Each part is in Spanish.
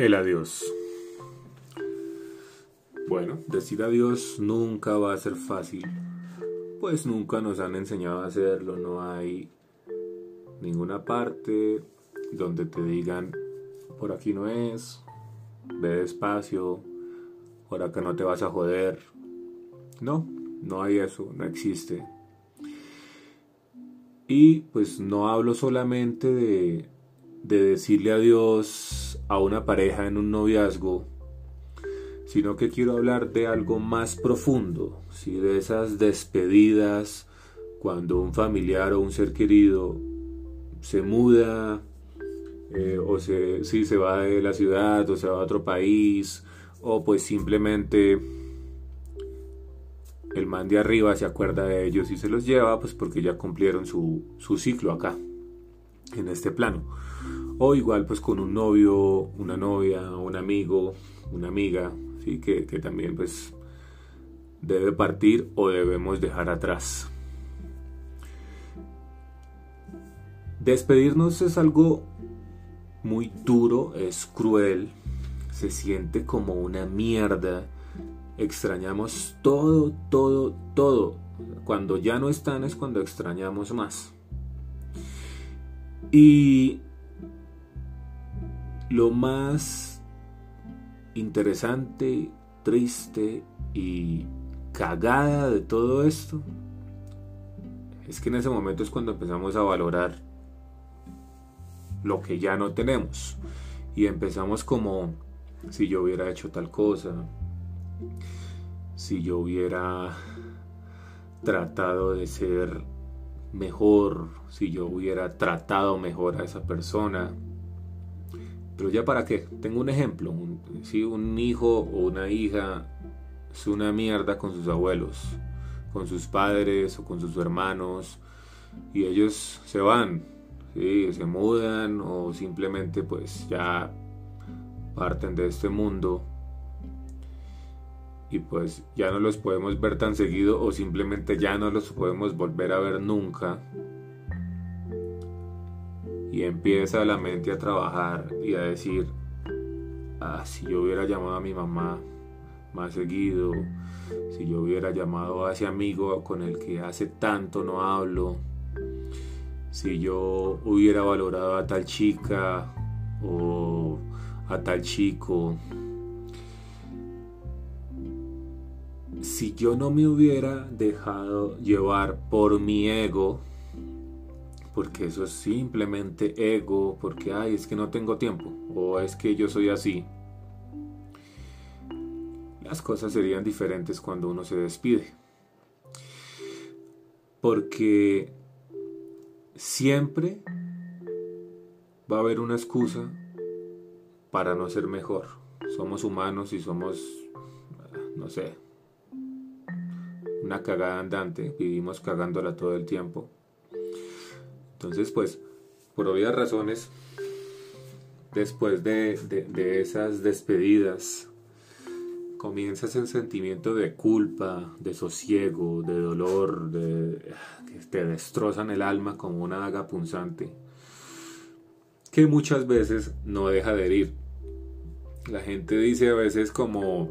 El adiós. Bueno, decir adiós nunca va a ser fácil, pues nunca nos han enseñado a hacerlo, no hay ninguna parte donde te digan, por aquí no es, ve despacio, por acá no te vas a joder. No, no hay eso, no existe. Y pues no hablo solamente de, de decirle adiós a una pareja en un noviazgo, sino que quiero hablar de algo más profundo, ¿sí? de esas despedidas cuando un familiar o un ser querido se muda eh, o se, si se va de la ciudad o se va a otro país o pues simplemente el man de arriba se acuerda de ellos y se los lleva pues porque ya cumplieron su, su ciclo acá en este plano o igual pues con un novio, una novia, un amigo, una amiga, ¿sí? que, que también pues debe partir o debemos dejar atrás. Despedirnos es algo muy duro, es cruel, se siente como una mierda, extrañamos todo, todo, todo. Cuando ya no están es cuando extrañamos más. Y lo más interesante, triste y cagada de todo esto es que en ese momento es cuando empezamos a valorar lo que ya no tenemos. Y empezamos como si yo hubiera hecho tal cosa, si yo hubiera tratado de ser mejor, si yo hubiera tratado mejor a esa persona, pero ya para qué, tengo un ejemplo, si un hijo o una hija es una mierda con sus abuelos, con sus padres o con sus hermanos, y ellos se van, se mudan o simplemente pues ya parten de este mundo y pues ya no los podemos ver tan seguido o simplemente ya no los podemos volver a ver nunca. Y empieza la mente a trabajar y a decir, ah, si yo hubiera llamado a mi mamá más seguido, si yo hubiera llamado a ese amigo con el que hace tanto no hablo, si yo hubiera valorado a tal chica o a tal chico, si yo no me hubiera dejado llevar por mi ego, porque eso es simplemente ego, porque, ay, es que no tengo tiempo, o es que yo soy así. Las cosas serían diferentes cuando uno se despide. Porque siempre va a haber una excusa para no ser mejor. Somos humanos y somos, no sé, una cagada andante, vivimos cagándola todo el tiempo. Entonces, pues, por obvias razones, después de, esas despedidas, comienza ese sentimiento de culpa, de sosiego, de dolor, de, que te destrozan el alma como una daga punzante, que muchas veces no deja de herir. La gente dice a veces como,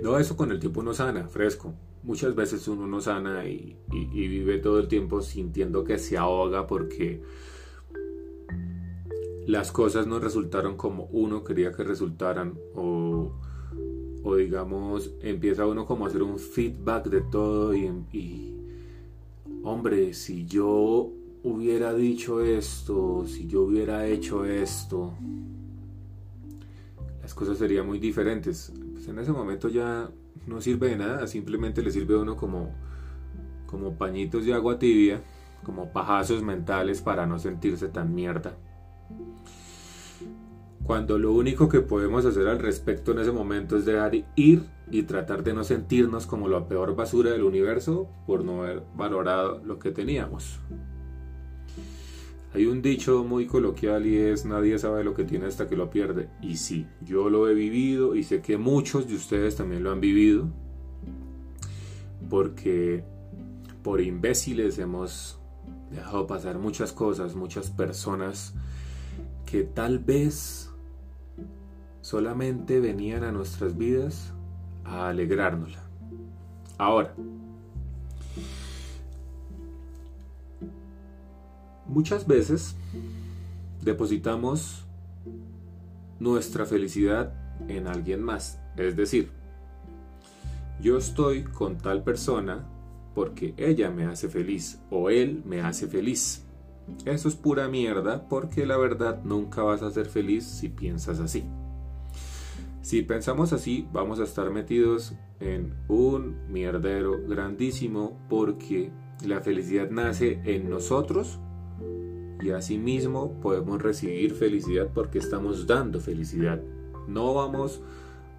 no, eso con el tiempo no sana, fresco muchas veces uno no sana y, vive todo el tiempo sintiendo que se ahoga porque las cosas no resultaron como uno quería que resultaran o, digamos empieza uno como a hacer un feedback de todo y, y hombre si yo hubiera dicho esto si yo hubiera hecho esto las cosas serían muy diferentes. Pues en ese momento ya no sirve de nada, simplemente le sirve a uno como, como pañitos de agua tibia, como pajazos mentales para no sentirse tan mierda. Cuando lo único que podemos hacer al respecto en ese momento es dejar ir y tratar de no sentirnos como la peor basura del universo por no haber valorado lo que teníamos. Hay un dicho muy coloquial y es nadie sabe lo que tiene hasta que lo pierde. Y sí, yo lo he vivido y sé que muchos de ustedes también lo han vivido. Porque por imbéciles hemos dejado pasar muchas cosas, muchas personas que tal vez solamente venían a nuestras vidas a alegrárnosla. Ahora, muchas veces depositamos nuestra felicidad en alguien más. Es decir, yo estoy con tal persona porque ella me hace feliz o él me hace feliz. Eso es pura mierda porque la verdad nunca vas a ser feliz si piensas así. Si pensamos así, vamos a estar metidos en un mierdero grandísimo porque la felicidad nace en nosotros y asimismo podemos recibir felicidad porque estamos dando felicidad. No vamos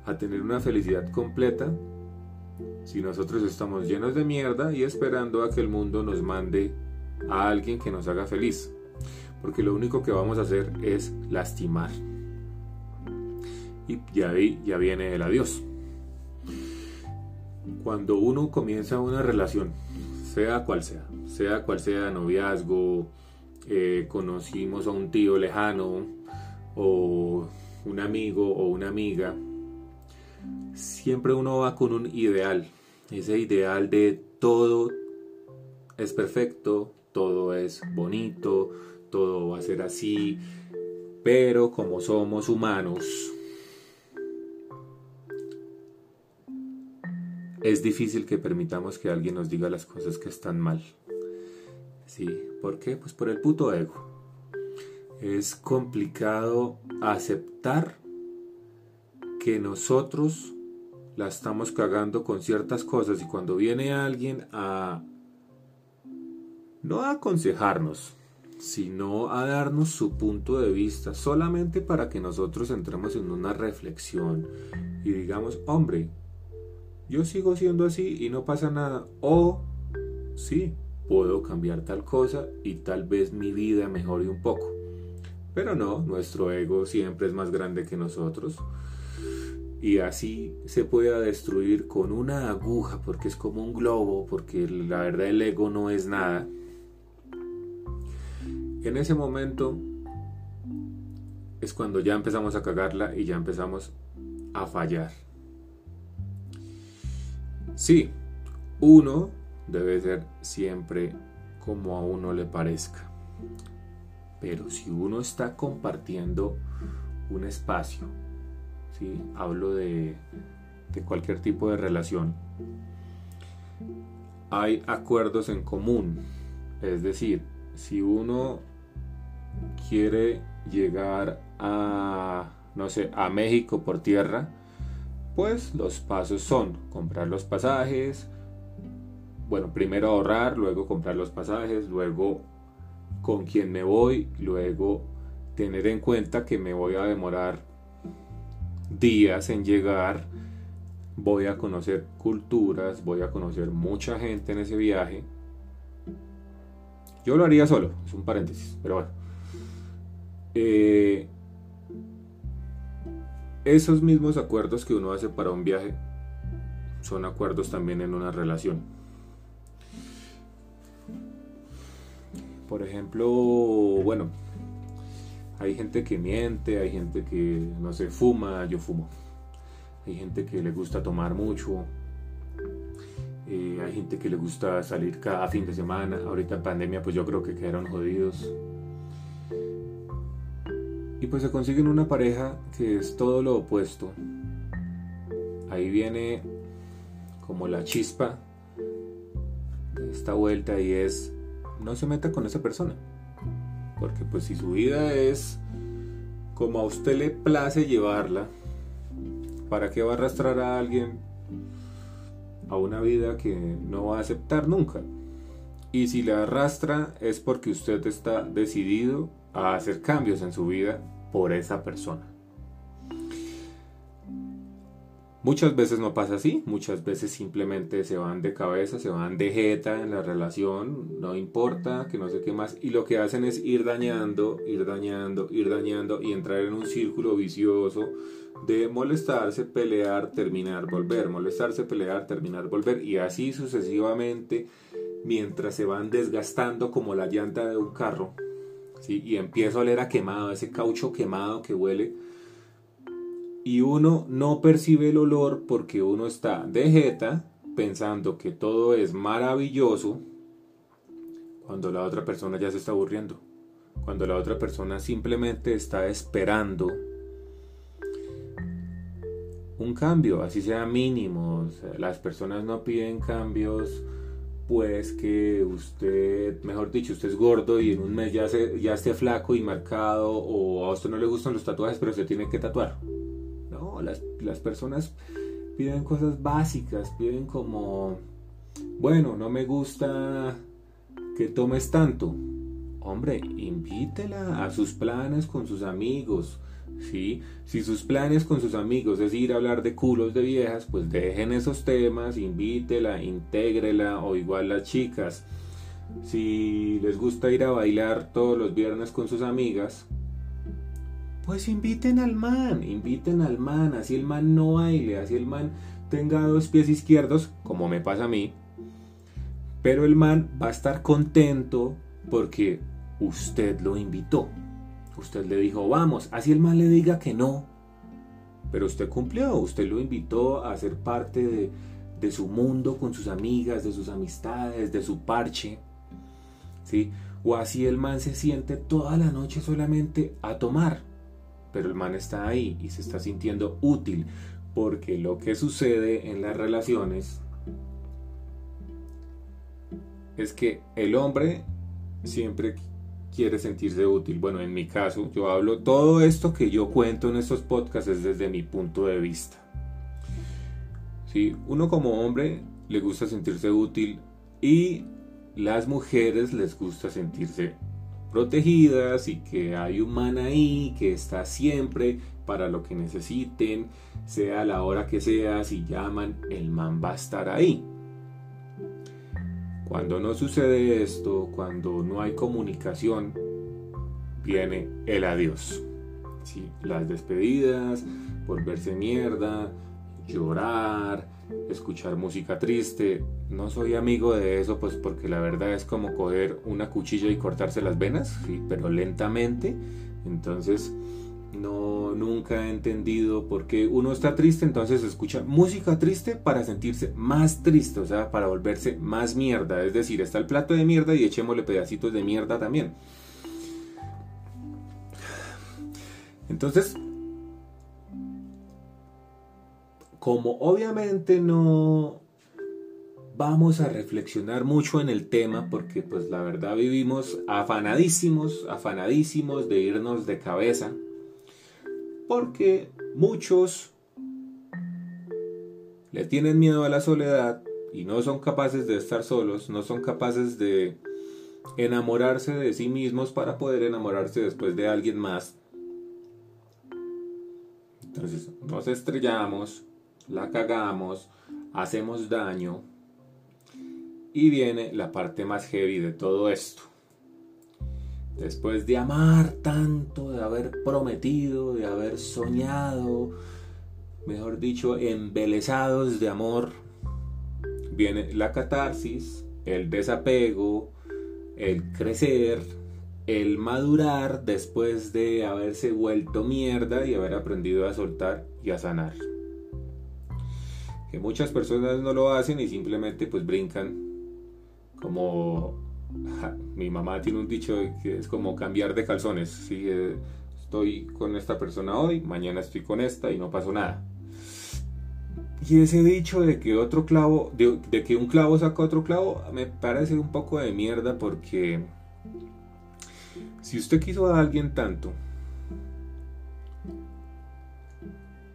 a tener una felicidad completa si nosotros estamos llenos de mierda y esperando a que el mundo nos mande a alguien que nos haga feliz. Porque lo único que vamos a hacer es lastimar. Y ya ya viene el adiós. Cuando uno comienza una relación, sea cual sea, sea cual sea noviazgo, conocimos a un tío lejano o un amigo o una amiga, siempre uno va con un ideal. Ese ideal de todo es perfecto, todo es bonito, todo va a ser así, pero como somos humanos, es difícil que permitamos que alguien nos diga las cosas que están mal. ¿Sí? ¿Por qué? Pues por el puto ego. Es complicado aceptar que nosotros la estamos cagando con ciertas cosas y cuando viene alguien a no a aconsejarnos, sino a darnos su punto de vista, solamente para que nosotros entremos en una reflexión y digamos, hombre, yo sigo siendo así y no pasa nada, o sí, puedo cambiar tal cosa y tal vez mi vida mejore un poco. Pero no, nuestro ego siempre es más grande que nosotros y así se pueda destruir con una aguja porque es como un globo, porque la verdad el ego no es nada. En ese momento es cuando ya empezamos a cagarla y ya empezamos a fallar. Sí, uno debe ser siempre como a uno le parezca. Pero si uno está compartiendo un espacio hablo de, de cualquier tipo de relación, hay acuerdos en común. Es decir, si uno quiere llegar a, no sé, a México por tierra, pues los pasos son comprar los pasajes, bueno, primero ahorrar, luego comprar los pasajes, luego con quién me voy, luego tener en cuenta que me voy a demorar días en llegar, voy a conocer culturas, voy a conocer mucha gente en ese viaje. Yo lo haría solo, es un paréntesis, pero bueno. Eh, esos mismos acuerdos que uno hace para un viaje son acuerdos también en una relación. Por ejemplo, bueno, hay gente que miente, hay gente que, no se fuma, yo fumo. Hay gente que le gusta tomar mucho. Eh, hay gente que le gusta salir cada fin de semana. Ahorita en pandemia pues yo creo que quedaron jodidos. Y pues se consiguen una pareja que es todo lo opuesto. Ahí viene como la chispa de esta vuelta y es no se meta con esa persona. Porque pues si su vida es como a usted le place llevarla, ¿para qué va a arrastrar a alguien a una vida que no va a aceptar nunca? Y si le arrastra es porque usted está decidido a hacer cambios en su vida por esa persona. Muchas veces no pasa así, muchas veces simplemente se van de cabeza, se van de jeta en la relación, no importa, que no sé qué más, y lo que hacen es ir dañando, ir dañando, ir dañando y entrar en un círculo vicioso de molestarse, pelear, terminar, volver, molestarse, pelear, terminar, volver, y así sucesivamente mientras se van desgastando como la llanta de un carro, ¿sí? y empiezo a oler a quemado, ese caucho quemado que huele y uno no percibe el olor porque uno está de jeta pensando que todo es maravilloso cuando la otra persona ya se está aburriendo, cuando la otra persona simplemente está esperando un cambio, así sea mínimo, las personas no piden cambios pues que usted, mejor dicho, usted es gordo y en un mes ya, se, ya esté flaco y marcado o a usted no le gustan los tatuajes pero se tiene que tatuar. Las, las personas piden cosas básicas, piden como, bueno, no me gusta que tomes tanto. Hombre, invítela a sus planes con sus amigos. ¿sí? Si sus planes con sus amigos es ir a hablar de culos de viejas, pues dejen esos temas, invítela, intégrela o igual las chicas. Si les gusta ir a bailar todos los viernes con sus amigas, pues inviten al man, inviten al man, así el man no baile, así el man tenga dos pies izquierdos, como me pasa a mí, pero el man va a estar contento porque usted lo invitó. Usted le dijo, vamos, así el man le diga que no. Pero usted cumplió, usted lo invitó a ser parte de, de su mundo con sus amigas, de sus amistades, de su parche. ¿Sí? O así el man se siente toda la noche solamente a tomar. Pero el man está ahí y se está sintiendo útil. Porque lo que sucede en las relaciones es que el hombre siempre quiere sentirse útil. Bueno, en mi caso, yo hablo todo esto que yo cuento en estos podcasts es desde mi punto de vista. ¿Sí? Uno como hombre le gusta sentirse útil y las mujeres les gusta sentirse protegidas y que hay un man ahí que está siempre para lo que necesiten, sea la hora que sea, si llaman, el man va a estar ahí. Cuando no sucede esto, cuando no hay comunicación, viene el adiós. ¿sí? Las despedidas, volverse mierda, llorar, escuchar música triste. No soy amigo de eso, pues porque la verdad es como coger una cuchilla y cortarse las venas, ¿sí? pero lentamente. Entonces, no nunca he entendido por qué uno está triste, entonces escucha música triste para sentirse más triste, o sea, para volverse más mierda. Es decir, está el plato de mierda y echémosle pedacitos de mierda también. Entonces, como obviamente no vamos a reflexionar mucho en el tema porque pues la verdad vivimos afanadísimos, afanadísimos de irnos de cabeza porque muchos le tienen miedo a la soledad y no son capaces de estar solos, no son capaces de enamorarse de sí mismos para poder enamorarse después de alguien más. Entonces nos estrellamos, la cagamos, hacemos daño y viene la parte más heavy de todo esto. Después de amar tanto, de haber prometido, de haber soñado, mejor dicho, embelesados de amor, viene la catarsis, el desapego, el crecer, el madurar después de haberse vuelto mierda y haber aprendido a soltar y a sanar. Que muchas personas no lo hacen y simplemente pues brincan como mi mamá tiene un dicho que es como cambiar de calzones. ¿sí? Eh, estoy con esta persona hoy, mañana estoy con esta y no pasó nada. Y ese dicho de que otro clavo, de, que un clavo saca otro clavo, me parece un poco de mierda porque si usted quiso a alguien tanto,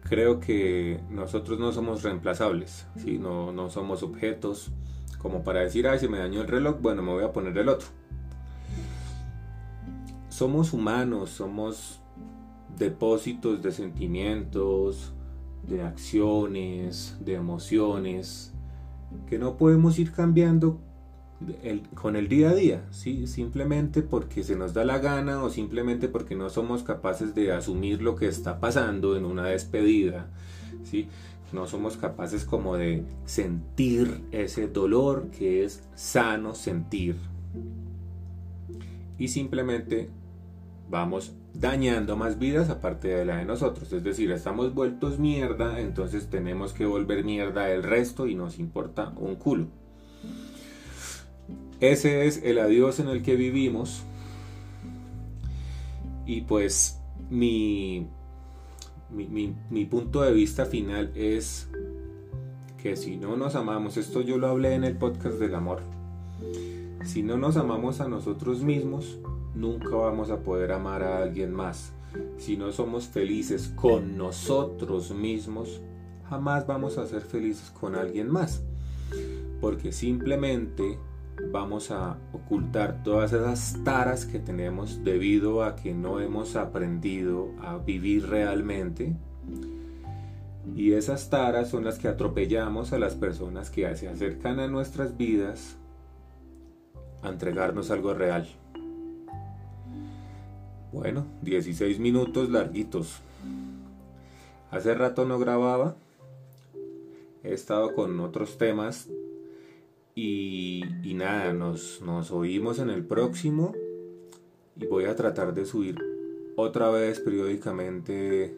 creo que nosotros no somos reemplazables, ¿sí? no, no somos objetos como para decir, ay, se me dañó el reloj, bueno, me voy a poner el otro. Somos humanos, somos depósitos de sentimientos, de acciones, de emociones, que no podemos ir cambiando con el día a día, ¿sí? simplemente porque se nos da la gana o simplemente porque no somos capaces de asumir lo que está pasando en una despedida. ¿sí? no somos capaces como de sentir ese dolor que es sano sentir. Y simplemente vamos dañando más vidas aparte de la de nosotros. Es decir, estamos vueltos mierda, entonces tenemos que volver mierda el resto y nos importa un culo. Ese es el adiós en el que vivimos. Y pues mi, mi, punto de vista final es que si no nos amamos, esto yo lo hablé en el podcast del amor, si no nos amamos a nosotros mismos, nunca vamos a poder amar a alguien más. Si no somos felices con nosotros mismos, jamás vamos a ser felices con alguien más. Porque simplemente vamos a ocultar todas esas taras que tenemos debido a que no hemos aprendido a vivir realmente. Y esas taras son las que atropellamos a las personas que se acercan a nuestras vidas a entregarnos algo real. Bueno, 16 minutos larguitos. Hace rato no grababa. He estado con otros temas. Y, nada, nos, nos oímos en el próximo. Y voy a tratar de subir otra vez periódicamente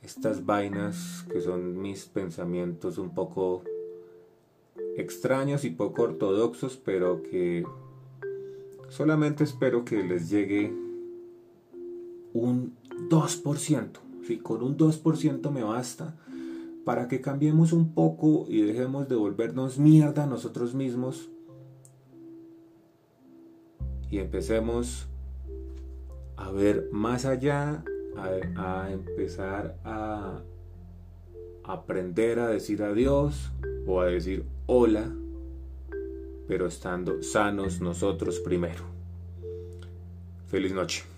estas vainas que son mis pensamientos un poco extraños y poco ortodoxos, pero que solamente espero que les llegue un 2%. Si con un 2% me basta para que cambiemos un poco y dejemos de volvernos mierda a nosotros mismos y empecemos a ver más allá, a, a empezar a aprender a decir adiós o a decir hola, pero estando sanos nosotros primero. Feliz noche.